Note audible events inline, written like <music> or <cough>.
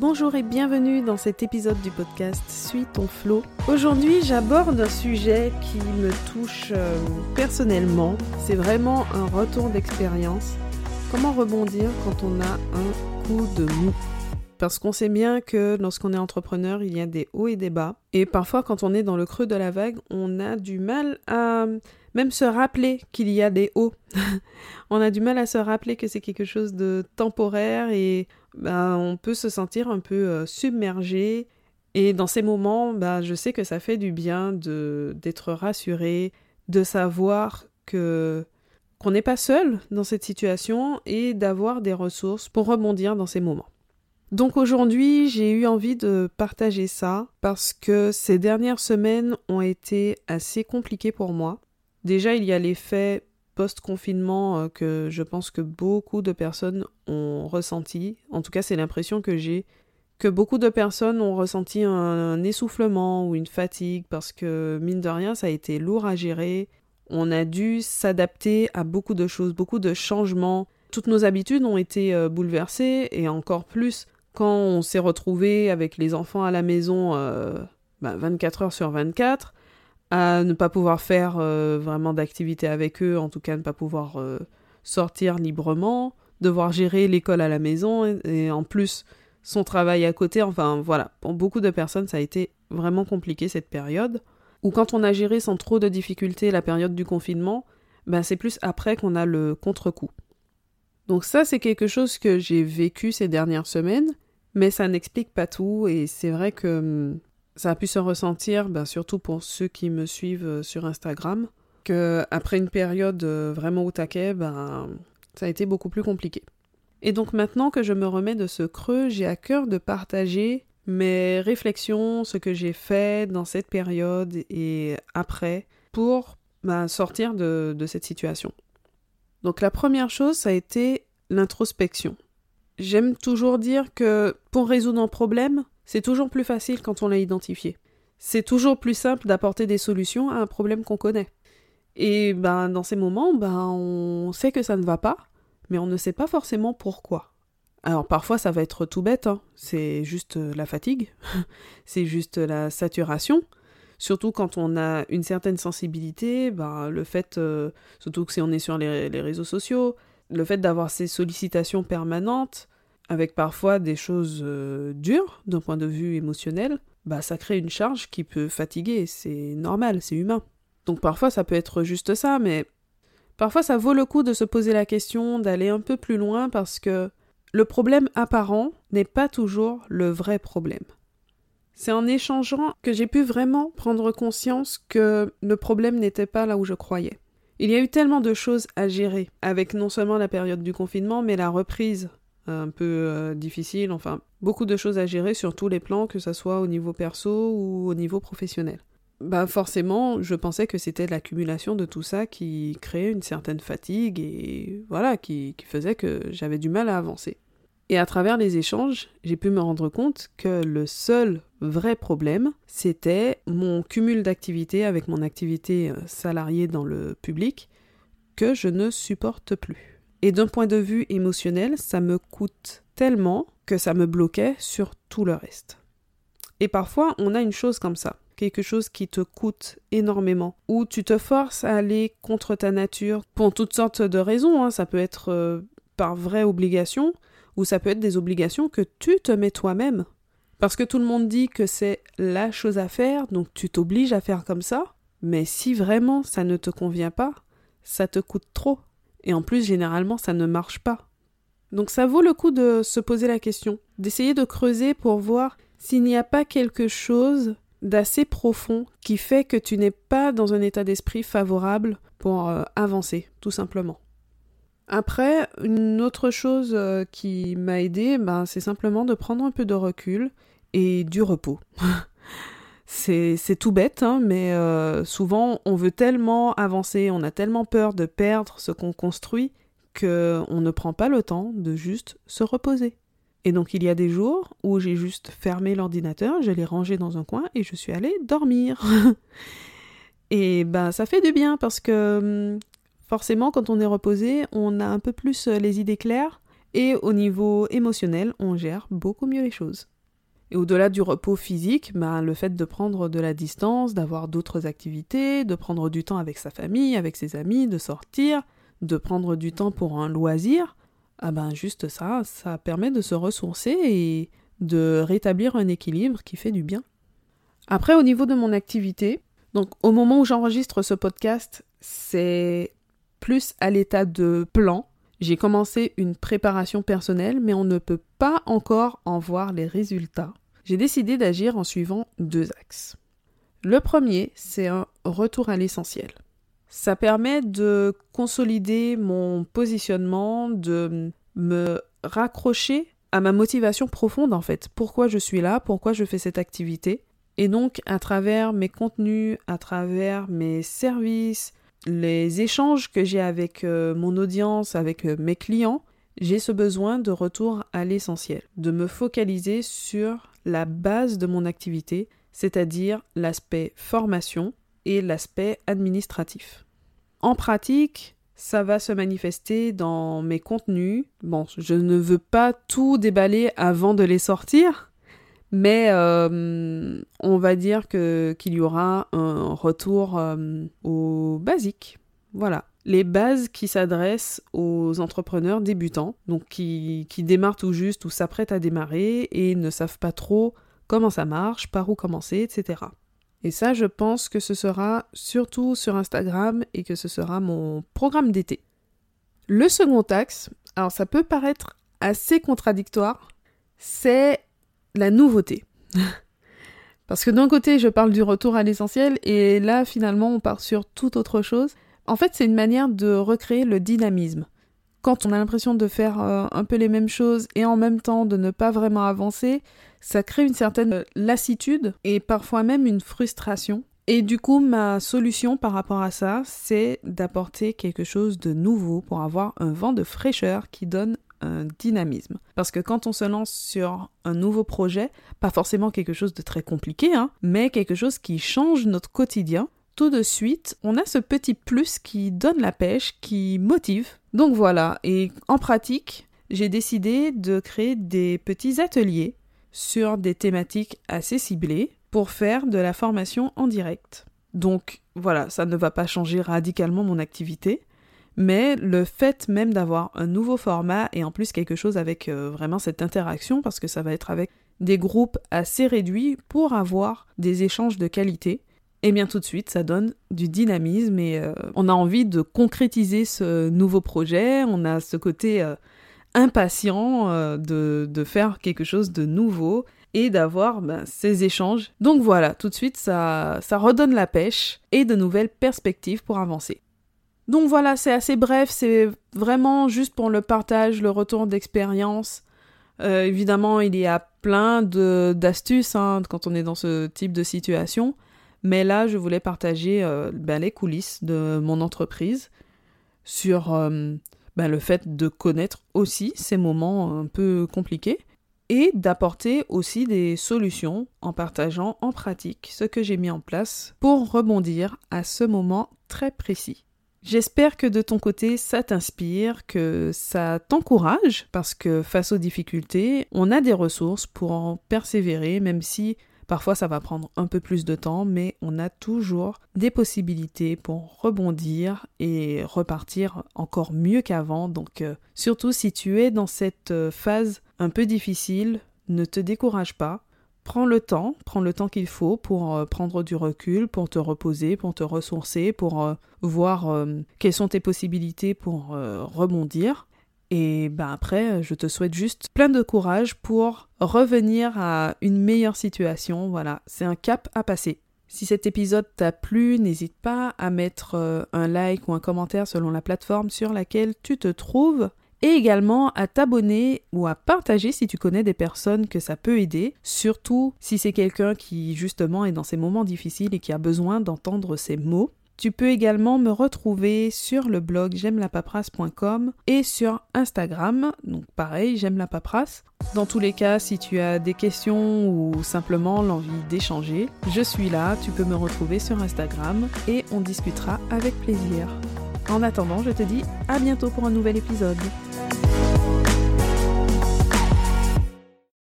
Bonjour et bienvenue dans cet épisode du podcast Suis ton flow. Aujourd'hui, j'aborde un sujet qui me touche euh, personnellement. C'est vraiment un retour d'expérience. Comment rebondir quand on a un coup de mou? Parce qu'on sait bien que lorsqu'on est entrepreneur, il y a des hauts et des bas. Et parfois, quand on est dans le creux de la vague, on a du mal à même se rappeler qu'il y a des hauts. <laughs> on a du mal à se rappeler que c'est quelque chose de temporaire et bah, on peut se sentir un peu euh, submergé. Et dans ces moments, bah, je sais que ça fait du bien d'être rassuré, de savoir que qu'on n'est pas seul dans cette situation et d'avoir des ressources pour rebondir dans ces moments. Donc aujourd'hui, j'ai eu envie de partager ça parce que ces dernières semaines ont été assez compliquées pour moi. Déjà, il y a l'effet post-confinement euh, que je pense que beaucoup de personnes ont ressenti. En tout cas, c'est l'impression que j'ai que beaucoup de personnes ont ressenti un, essoufflement ou une fatigue parce que, mine de rien, ça a été lourd à gérer. On a dû s'adapter à beaucoup de choses, beaucoup de changements. Toutes nos habitudes ont été euh, bouleversées et encore plus quand on s'est retrouvé avec les enfants à la maison 24 euh, bah, heures sur 24 à ne pas pouvoir faire euh, vraiment d'activité avec eux, en tout cas ne pas pouvoir euh, sortir librement, devoir gérer l'école à la maison et, en plus son travail à côté. Enfin voilà, pour beaucoup de personnes ça a été vraiment compliqué cette période. Ou quand on a géré sans trop de difficultés la période du confinement, ben c'est plus après qu'on a le contre-coup. Donc ça c'est quelque chose que j'ai vécu ces dernières semaines, mais ça n'explique pas tout et c'est vrai que hum, ça a pu se ressentir, ben, surtout pour ceux qui me suivent euh, sur Instagram, que après une période euh, vraiment au taquet, ben, ça a été beaucoup plus compliqué. Et donc maintenant que je me remets de ce creux, j'ai à cœur de partager mes réflexions, ce que j'ai fait dans cette période et après pour ben, sortir de, de cette situation. Donc la première chose, ça a été l'introspection. J'aime toujours dire que pour résoudre un problème, c'est toujours plus facile quand on l'a identifié. C'est toujours plus simple d'apporter des solutions à un problème qu'on connaît. Et ben dans ces moments, ben on sait que ça ne va pas, mais on ne sait pas forcément pourquoi. Alors parfois ça va être tout bête, hein. c'est juste euh, la fatigue, <laughs> c'est juste la saturation. Surtout quand on a une certaine sensibilité, ben, le fait, euh, surtout que si on est sur les réseaux sociaux, le fait d'avoir ces sollicitations permanentes, avec parfois des choses euh, dures d'un point de vue émotionnel, bah ça crée une charge qui peut fatiguer, c'est normal, c'est humain. Donc parfois ça peut être juste ça, mais parfois ça vaut le coup de se poser la question, d'aller un peu plus loin parce que le problème apparent n'est pas toujours le vrai problème. C'est en échangeant que j'ai pu vraiment prendre conscience que le problème n'était pas là où je croyais. Il y a eu tellement de choses à gérer, avec non seulement la période du confinement, mais la reprise un peu euh, difficile, enfin beaucoup de choses à gérer sur tous les plans, que ce soit au niveau perso ou au niveau professionnel. Bah forcément, je pensais que c'était l'accumulation de tout ça qui créait une certaine fatigue et voilà, qui, qui faisait que j'avais du mal à avancer. Et à travers les échanges, j'ai pu me rendre compte que le seul vrai problème, c'était mon cumul d'activités avec mon activité euh, salariée dans le public que je ne supporte plus. Et d'un point de vue émotionnel, ça me coûte tellement que ça me bloquait sur tout le reste. Et parfois, on a une chose comme ça, quelque chose qui te coûte énormément, où tu te forces à aller contre ta nature pour toutes sortes de raisons. Hein. Ça peut être euh, par vraie obligation, ou ça peut être des obligations que tu te mets toi-même. Parce que tout le monde dit que c'est la chose à faire, donc tu t'obliges à faire comme ça. Mais si vraiment ça ne te convient pas, ça te coûte trop. Et en plus, généralement, ça ne marche pas. Donc ça vaut le coup de se poser la question, d'essayer de creuser pour voir s'il n'y a pas quelque chose d'assez profond qui fait que tu n'es pas dans un état d'esprit favorable pour euh, avancer, tout simplement. Après, une autre chose euh, qui m'a aidé, ben, c'est simplement de prendre un peu de recul et du repos. <laughs> C'est tout bête, hein, mais euh, souvent on veut tellement avancer, on a tellement peur de perdre ce qu'on construit qu'on ne prend pas le temps de juste se reposer. Et donc il y a des jours où j'ai juste fermé l'ordinateur, je l'ai rangé dans un coin et je suis allée dormir. <laughs> et ben ça fait du bien parce que hum, forcément quand on est reposé, on a un peu plus les idées claires Et au niveau émotionnel, on gère beaucoup mieux les choses. Et au-delà du repos physique, ben, le fait de prendre de la distance, d'avoir d'autres activités, de prendre du temps avec sa famille, avec ses amis, de sortir, de prendre du temps pour un loisir, ah ben juste ça, ça permet de se ressourcer et de rétablir un équilibre qui fait du bien. Après, au niveau de mon activité, donc au moment où j'enregistre ce podcast, c'est plus à l'état de plan. J'ai commencé une préparation personnelle, mais on ne peut pas encore en voir les résultats. J'ai décidé d'agir en suivant deux axes. Le premier, c'est un retour à l'essentiel. Ça permet de consolider mon positionnement, de me raccrocher à ma motivation profonde en fait. Pourquoi je suis là, pourquoi je fais cette activité? Et donc à travers mes contenus, à travers mes services, les échanges que j'ai avec euh, mon audience, avec euh, mes clients, j'ai ce besoin de retour à l'essentiel, de me focaliser sur la base de mon activité, c'est-à-dire l'aspect formation et l'aspect administratif. En pratique, ça va se manifester dans mes contenus. Bon, je ne veux pas tout déballer avant de les sortir, mais euh, on va dire que qu'il y aura un retour euh, aux basiques. Voilà, les bases qui s'adressent aux entrepreneurs débutants, donc qui, qui démarrent tout juste ou s'apprêtent à démarrer et ne savent pas trop comment ça marche, par où commencer, etc. Et ça, je pense que ce sera surtout sur Instagram et que ce sera mon programme d'été. Le second axe, alors ça peut paraître assez contradictoire, c'est la nouveauté. Parce que d'un côté, je parle du retour à l'essentiel et là, finalement, on part sur toute autre chose. En fait, c'est une manière de recréer le dynamisme quand on a l'impression de faire euh, un peu les mêmes choses et en même temps de ne pas vraiment avancer, ça crée une certaine lassitude et parfois même une frustration. Et du coup, ma solution par rapport à ça, c'est d'apporter quelque chose de nouveau pour avoir un vent de fraîcheur qui donne un dynamisme. Parce que quand on se lance sur un nouveau projet, pas forcément quelque chose de très compliqué, hein, mais quelque chose qui change notre quotidien, tout de suite, on a ce petit plus qui donne la pêche, qui motive. Donc voilà, et en pratique, j'ai décidé de créer des petits ateliers sur des thématiques assez ciblées pour faire de la formation en direct. Donc voilà, ça ne va pas changer radicalement mon activité, mais le fait même d'avoir un nouveau format et en plus quelque chose avec euh, vraiment cette interaction, parce que ça va être avec des groupes assez réduits pour avoir des échanges de qualité, et bien tout de suite, ça donne du dynamisme et euh, on a envie de concrétiser ce nouveau projet, on a ce côté euh, impatient de, de, faire quelque chose de nouveau et d'avoir ben, ces échanges. Donc voilà, tout de suite, ça, ça redonne la pêche et de nouvelles perspectives pour avancer. Donc voilà, c'est assez bref, c'est vraiment juste pour le partage, le retour d'expérience. évidemment, il y a plein d'astuces hein, quand on est dans ce type de situation. Mais là, je voulais partager euh, ben, les coulisses de mon entreprise sur euh, ben, le fait de connaître aussi ces moments un peu compliqués et d'apporter aussi des solutions en partageant en pratique ce que j'ai mis en place pour rebondir à ce moment très précis. J'espère que de ton côté ça t'inspire, que ça t'encourage parce que face aux difficultés, on a des ressources pour en persévérer même si Parfois ça va prendre un peu plus de temps, mais on a toujours des possibilités pour rebondir et repartir encore mieux qu'avant. Donc euh, surtout si tu es dans cette euh, phase un peu difficile, ne te décourage pas. Prends le temps, prends le temps qu'il faut pour euh, prendre du recul, pour te reposer, pour te ressourcer, pour voir quelles sont tes possibilités pour rebondir. Et ben après, je te souhaite juste plein de courage pour revenir à une meilleure situation. Voilà, c'est un cap à passer. Si cet épisode t'a plu, n'hésite pas à mettre euh, un like ou un commentaire selon la plateforme sur laquelle tu te trouves et également à t'abonner ou à partager si tu connais des personnes que ça peut aider, surtout si c'est quelqu'un qui justement est dans ces moments difficiles et qui a besoin d'entendre ces mots. Tu peux également me retrouver sur le blog j'aime la paperasse.com et sur Instagram. Donc pareil, j'aime la paperasse. Dans tous les cas, si tu as des questions ou simplement l'envie d'échanger, je suis là, tu peux me retrouver sur Instagram et on discutera avec plaisir. En attendant, je te dis à bientôt pour un nouvel épisode.